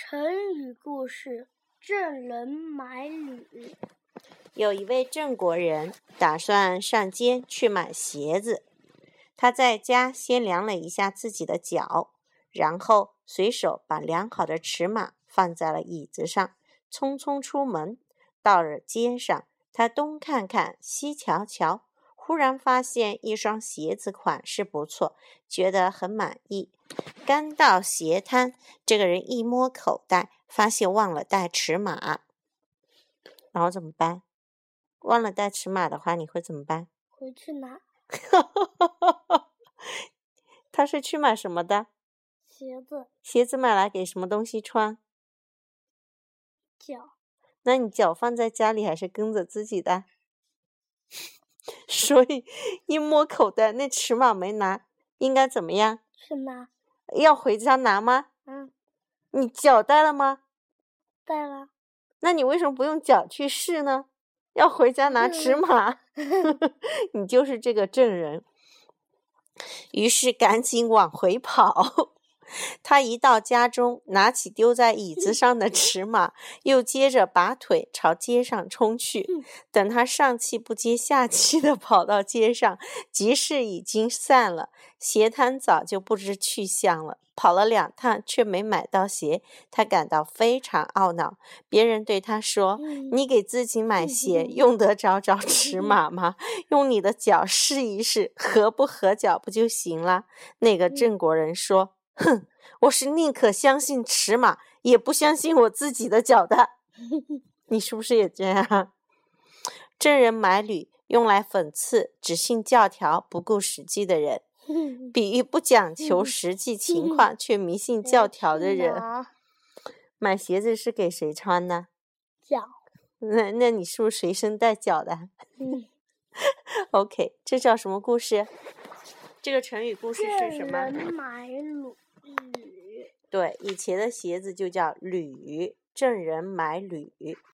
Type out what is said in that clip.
成语故事：郑人买履。有一位郑国人打算上街去买鞋子，他在家先量了一下自己的脚，然后随手把量好的尺码放在了椅子上，匆匆出门。到了街上，他东看看，西瞧瞧，忽然发现一双鞋子款式不错，觉得很满意。刚到鞋摊，这个人一摸口袋，发现忘了带尺码，然后怎么办？忘了带尺码的话，你会怎么办？回去拿 他是去买什么的？鞋子鞋子买来给什么东西穿？脚，那你脚放在家里还是跟着自己的？所以一摸口袋，那尺码没拿，应该怎么样？是吗。要回家拿吗？嗯，你脚带了吗？带了。那你为什么不用脚去试呢？要回家拿尺 码，你就是这个证人。于是赶紧往回跑。他一到家中，拿起丢在椅子上的尺码，又接着拔腿朝街上冲去。等他上气不接下气地跑到街上，集市已经散了，鞋摊早就不知去向了。跑了两趟却没买到鞋，他感到非常懊恼。别人对他说：“你给自己买鞋，用得着找尺码吗？用你的脚试一试，合不合脚不就行了？”那个郑国人说。哼，我是宁可相信尺码，也不相信我自己的脚的。你是不是也这样？郑人买履，用来讽刺只信教条、不顾实际的人，比喻不讲求 实际情况却迷信教条的人。买鞋子是给谁穿呢？脚。那那你是不是随身带脚的？OK，这叫什么故事？这个成语故事是什么？买履。对，以前的鞋子就叫履，郑人买履。